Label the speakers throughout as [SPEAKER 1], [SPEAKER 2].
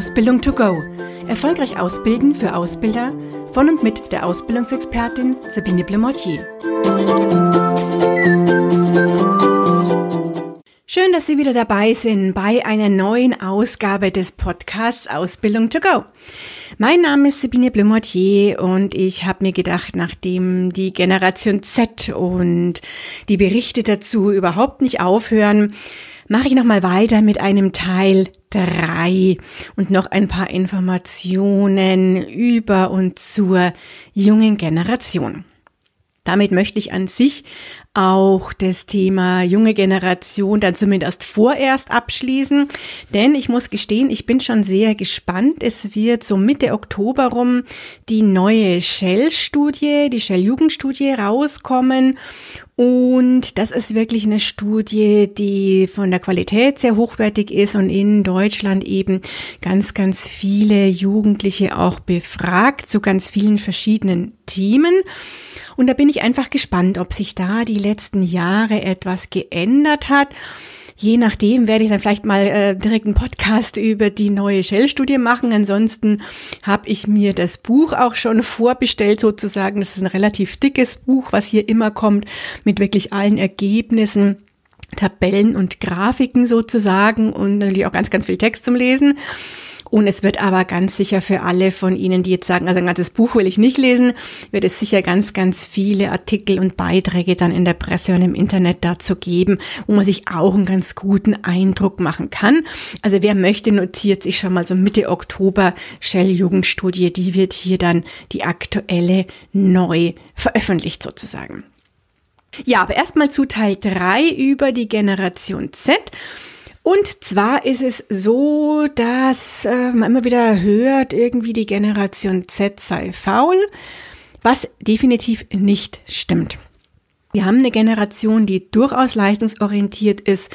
[SPEAKER 1] Ausbildung to go. Erfolgreich ausbilden für Ausbilder von und mit der Ausbildungsexpertin Sabine Blemortier. Schön, dass Sie wieder dabei sind bei einer neuen Ausgabe des Podcasts Ausbildung to go. Mein Name ist Sabine Blemortier und ich habe mir gedacht, nachdem die Generation Z und die Berichte dazu überhaupt nicht aufhören, mache ich nochmal weiter mit einem Teil drei und noch ein paar Informationen über und zur jungen Generation. Damit möchte ich an sich auch das Thema junge Generation dann zumindest vorerst abschließen, denn ich muss gestehen, ich bin schon sehr gespannt. Es wird so Mitte Oktober rum die neue Shell-Studie, die Shell-Jugendstudie rauskommen und das ist wirklich eine Studie, die von der Qualität sehr hochwertig ist und in Deutschland eben ganz, ganz viele Jugendliche auch befragt zu ganz vielen verschiedenen Themen. Und da bin ich einfach gespannt, ob sich da die letzten Jahre etwas geändert hat. Je nachdem werde ich dann vielleicht mal äh, direkt einen Podcast über die neue Shell-Studie machen. Ansonsten habe ich mir das Buch auch schon vorbestellt sozusagen. Das ist ein relativ dickes Buch, was hier immer kommt mit wirklich allen Ergebnissen. Tabellen und Grafiken sozusagen und natürlich auch ganz, ganz viel Text zum Lesen. Und es wird aber ganz sicher für alle von Ihnen, die jetzt sagen, also ein ganzes Buch will ich nicht lesen, wird es sicher ganz, ganz viele Artikel und Beiträge dann in der Presse und im Internet dazu geben, wo man sich auch einen ganz guten Eindruck machen kann. Also wer möchte, notiert sich schon mal so Mitte Oktober Shell Jugendstudie, die wird hier dann die aktuelle neu veröffentlicht sozusagen. Ja, aber erstmal zu Teil drei über die Generation Z. Und zwar ist es so, dass äh, man immer wieder hört, irgendwie die Generation Z sei faul, was definitiv nicht stimmt. Wir haben eine Generation, die durchaus leistungsorientiert ist,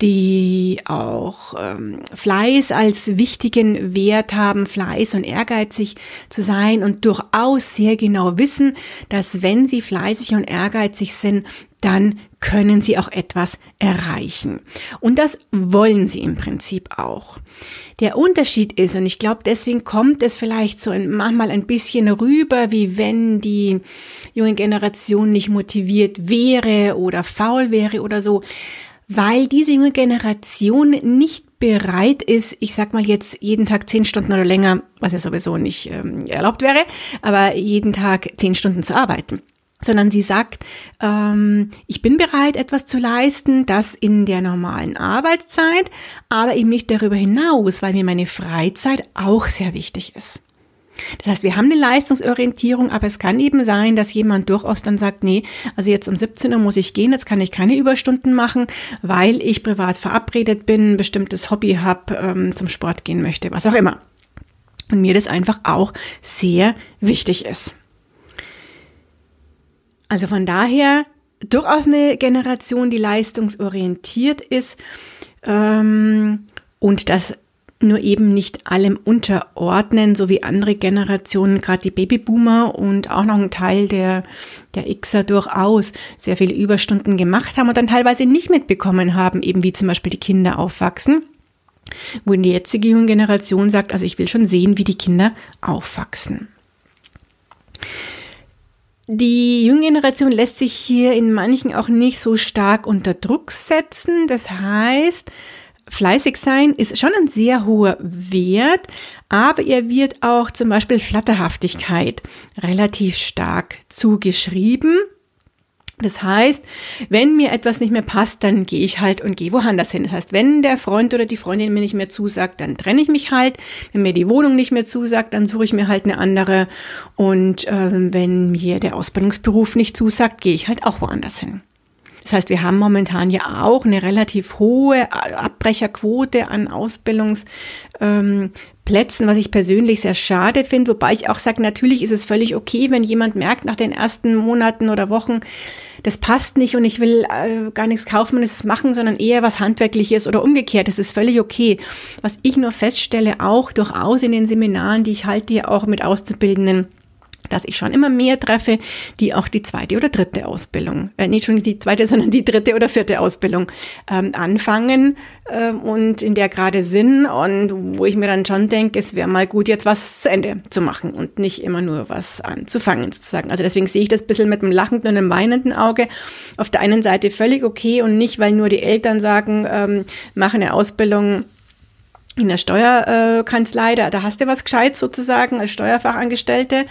[SPEAKER 1] die auch ähm, Fleiß als wichtigen Wert haben, Fleiß und ehrgeizig zu sein und durchaus sehr genau wissen, dass wenn sie fleißig und ehrgeizig sind, dann können sie auch etwas erreichen. Und das wollen sie im Prinzip auch. Der Unterschied ist, und ich glaube, deswegen kommt es vielleicht so manchmal ein bisschen rüber, wie wenn die junge Generation nicht motiviert wäre oder faul wäre oder so, weil diese junge Generation nicht bereit ist, ich sag mal jetzt jeden Tag zehn Stunden oder länger, was ja sowieso nicht ähm, erlaubt wäre, aber jeden Tag zehn Stunden zu arbeiten sondern sie sagt, ähm, ich bin bereit, etwas zu leisten, das in der normalen Arbeitszeit, aber eben nicht darüber hinaus, weil mir meine Freizeit auch sehr wichtig ist. Das heißt, wir haben eine Leistungsorientierung, aber es kann eben sein, dass jemand durchaus dann sagt, nee, also jetzt um 17 Uhr muss ich gehen, jetzt kann ich keine Überstunden machen, weil ich privat verabredet bin, bestimmtes Hobby habe, ähm, zum Sport gehen möchte, was auch immer. Und mir das einfach auch sehr wichtig ist. Also von daher durchaus eine Generation, die leistungsorientiert ist ähm, und das nur eben nicht allem unterordnen, so wie andere Generationen, gerade die Babyboomer und auch noch ein Teil der, der Xer durchaus sehr viele Überstunden gemacht haben und dann teilweise nicht mitbekommen haben, eben wie zum Beispiel die Kinder aufwachsen. Wo die jetzige junge Generation sagt, also ich will schon sehen, wie die Kinder aufwachsen. Die junge Generation lässt sich hier in manchen auch nicht so stark unter Druck setzen. Das heißt, fleißig sein ist schon ein sehr hoher Wert, aber ihr wird auch zum Beispiel Flatterhaftigkeit relativ stark zugeschrieben. Das heißt, wenn mir etwas nicht mehr passt, dann gehe ich halt und gehe woanders hin. Das heißt, wenn der Freund oder die Freundin mir nicht mehr zusagt, dann trenne ich mich halt. Wenn mir die Wohnung nicht mehr zusagt, dann suche ich mir halt eine andere. Und äh, wenn mir der Ausbildungsberuf nicht zusagt, gehe ich halt auch woanders hin. Das heißt, wir haben momentan ja auch eine relativ hohe Abbrecherquote an Ausbildungs, ähm, was ich persönlich sehr schade finde, wobei ich auch sage, natürlich ist es völlig okay, wenn jemand merkt nach den ersten Monaten oder Wochen, das passt nicht und ich will äh, gar nichts kaufen und es machen, sondern eher was Handwerkliches oder umgekehrt. Das ist völlig okay. Was ich nur feststelle, auch durchaus in den Seminaren, die ich halte, auch mit Auszubildenden, dass ich schon immer mehr treffe, die auch die zweite oder dritte Ausbildung, äh, nicht schon die zweite, sondern die dritte oder vierte Ausbildung ähm, anfangen äh, und in der gerade sind und wo ich mir dann schon denke, es wäre mal gut, jetzt was zu Ende zu machen und nicht immer nur was anzufangen sozusagen. Also deswegen sehe ich das ein bisschen mit einem lachenden und einem weinenden Auge. Auf der einen Seite völlig okay und nicht, weil nur die Eltern sagen, ähm, mach eine Ausbildung in der Steuerkanzlei, da, da hast du was gescheit sozusagen als Steuerfachangestellte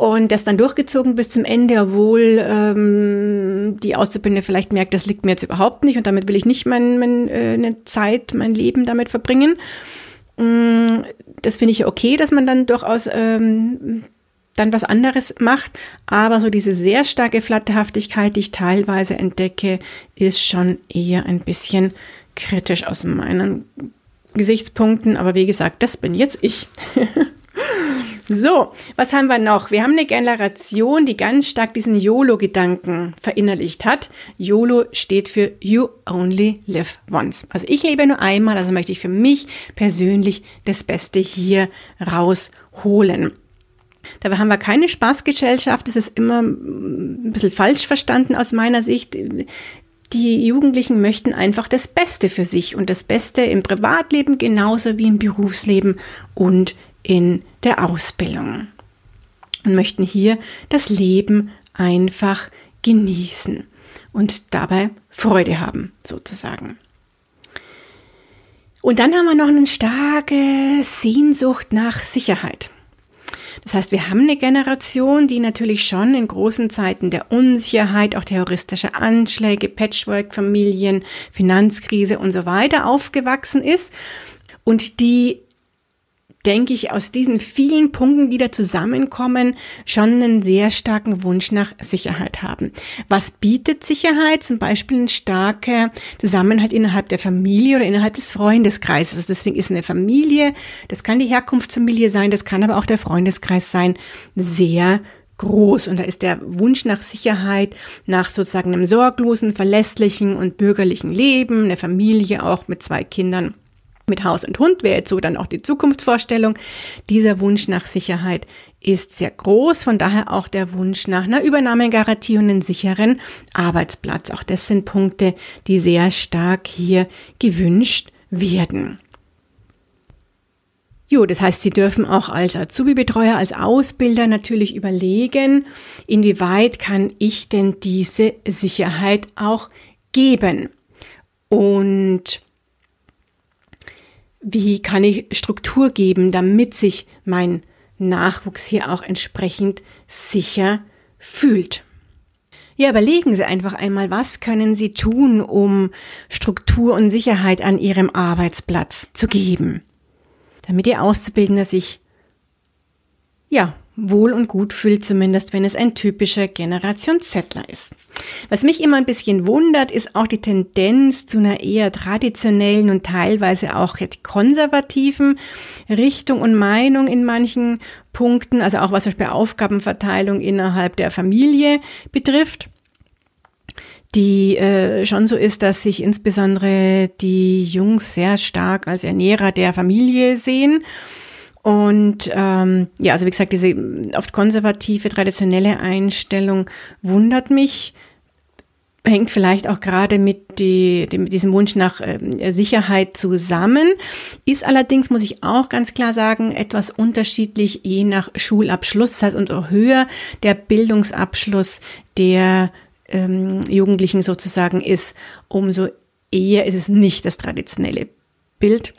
[SPEAKER 1] und das dann durchgezogen bis zum Ende, obwohl ähm, die Auszubildende vielleicht merkt, das liegt mir jetzt überhaupt nicht und damit will ich nicht meine mein, äh, Zeit, mein Leben damit verbringen. Mm, das finde ich okay, dass man dann durchaus ähm, dann was anderes macht, aber so diese sehr starke Flatterhaftigkeit, die ich teilweise entdecke, ist schon eher ein bisschen kritisch aus meinen Gesichtspunkten, aber wie gesagt, das bin jetzt ich. So, was haben wir noch? Wir haben eine Generation, die ganz stark diesen YOLO-Gedanken verinnerlicht hat. YOLO steht für You Only Live Once. Also ich lebe nur einmal, also möchte ich für mich persönlich das Beste hier rausholen. Dabei haben wir keine Spaßgesellschaft, das ist immer ein bisschen falsch verstanden aus meiner Sicht. Die Jugendlichen möchten einfach das Beste für sich und das Beste im Privatleben genauso wie im Berufsleben und in der Ausbildung und möchten hier das Leben einfach genießen und dabei Freude haben, sozusagen. Und dann haben wir noch eine starke Sehnsucht nach Sicherheit. Das heißt, wir haben eine Generation, die natürlich schon in großen Zeiten der Unsicherheit, auch terroristische Anschläge, Patchwork-Familien, Finanzkrise und so weiter aufgewachsen ist und die denke ich, aus diesen vielen Punkten, die da zusammenkommen, schon einen sehr starken Wunsch nach Sicherheit haben. Was bietet Sicherheit? Zum Beispiel ein starker Zusammenhalt innerhalb der Familie oder innerhalb des Freundeskreises. Also deswegen ist eine Familie, das kann die Herkunftsfamilie sein, das kann aber auch der Freundeskreis sein, sehr groß und da ist der Wunsch nach Sicherheit, nach sozusagen einem sorglosen, verlässlichen und bürgerlichen Leben, eine Familie auch mit zwei Kindern mit Haus und Hund wäre jetzt so dann auch die Zukunftsvorstellung. Dieser Wunsch nach Sicherheit ist sehr groß, von daher auch der Wunsch nach einer Übernahmegarantie und einem sicheren Arbeitsplatz. Auch das sind Punkte, die sehr stark hier gewünscht werden. Jo, das heißt, Sie dürfen auch als Azubi-Betreuer, als Ausbilder natürlich überlegen, inwieweit kann ich denn diese Sicherheit auch geben. Und wie kann ich Struktur geben, damit sich mein Nachwuchs hier auch entsprechend sicher fühlt. Ja, überlegen Sie einfach einmal, was können Sie tun, um Struktur und Sicherheit an Ihrem Arbeitsplatz zu geben, damit Ihr Auszubildender sich, ja, wohl und gut fühlt, zumindest wenn es ein typischer Generation Zettler ist. Was mich immer ein bisschen wundert, ist auch die Tendenz zu einer eher traditionellen und teilweise auch konservativen Richtung und Meinung in manchen Punkten, also auch was zum Beispiel Aufgabenverteilung innerhalb der Familie betrifft die äh, schon so ist, dass sich insbesondere die Jungs sehr stark als Ernährer der Familie sehen und ähm, ja, also wie gesagt, diese oft konservative, traditionelle Einstellung wundert mich, hängt vielleicht auch gerade mit, die, mit diesem Wunsch nach äh, Sicherheit zusammen, ist allerdings, muss ich auch ganz klar sagen, etwas unterschiedlich je nach Schulabschluss. Das heißt, und höher der Bildungsabschluss der ähm, Jugendlichen sozusagen ist, umso eher ist es nicht das traditionelle Bild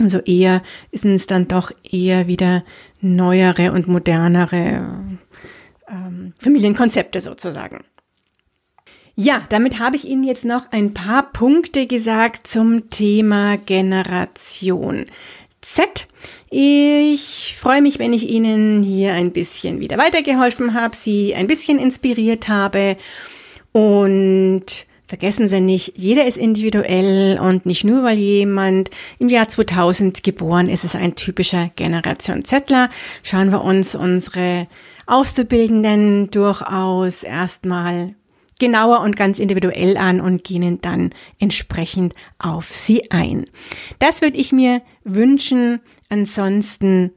[SPEAKER 1] also eher sind es dann doch eher wieder neuere und modernere ähm, Familienkonzepte sozusagen. Ja, damit habe ich Ihnen jetzt noch ein paar Punkte gesagt zum Thema Generation Z. Ich freue mich, wenn ich Ihnen hier ein bisschen wieder weitergeholfen habe, Sie ein bisschen inspiriert habe und Vergessen Sie nicht, jeder ist individuell und nicht nur, weil jemand im Jahr 2000 geboren ist, ist ein typischer Generation Zettler. Schauen wir uns unsere Auszubildenden durchaus erstmal genauer und ganz individuell an und gehen dann entsprechend auf sie ein. Das würde ich mir wünschen. Ansonsten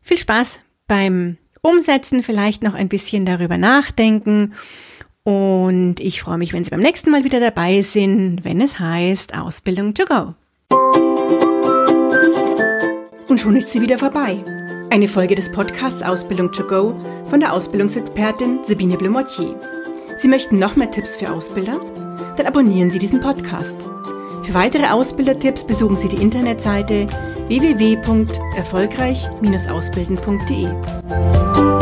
[SPEAKER 1] viel Spaß beim umsetzen, vielleicht noch ein bisschen darüber nachdenken. Und ich freue mich, wenn Sie beim nächsten Mal wieder dabei sind, wenn es heißt Ausbildung to go. Und schon ist sie wieder vorbei. Eine Folge des Podcasts Ausbildung to go von der Ausbildungsexpertin Sabine Blumortier. Sie möchten noch mehr Tipps für Ausbilder? Dann abonnieren Sie diesen Podcast. Für weitere Ausbildertipps besuchen Sie die Internetseite www.erfolgreich-ausbilden.de.